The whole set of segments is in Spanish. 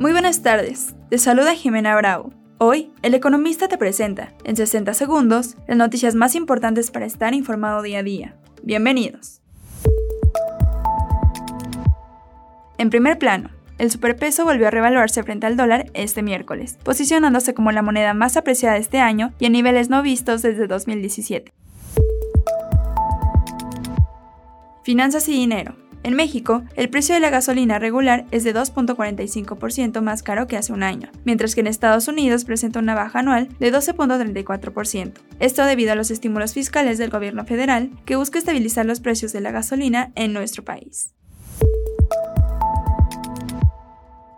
Muy buenas tardes, te saluda Jimena Bravo. Hoy, El Economista te presenta, en 60 segundos, las noticias más importantes para estar informado día a día. Bienvenidos. En primer plano, el superpeso volvió a revaluarse frente al dólar este miércoles, posicionándose como la moneda más apreciada este año y en niveles no vistos desde 2017. Finanzas y dinero. En México, el precio de la gasolina regular es de 2.45% más caro que hace un año, mientras que en Estados Unidos presenta una baja anual de 12.34%. Esto debido a los estímulos fiscales del gobierno federal que busca estabilizar los precios de la gasolina en nuestro país.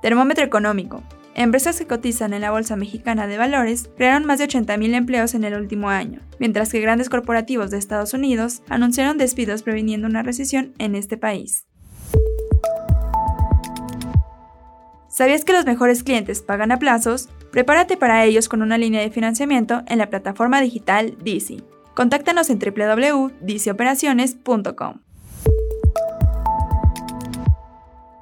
Termómetro económico. Empresas que cotizan en la Bolsa Mexicana de Valores crearon más de 80.000 empleos en el último año, mientras que grandes corporativos de Estados Unidos anunciaron despidos previniendo una recesión en este país. ¿Sabías que los mejores clientes pagan a plazos? Prepárate para ellos con una línea de financiamiento en la plataforma digital Disi. Contáctanos en www.dicioperaciones.com.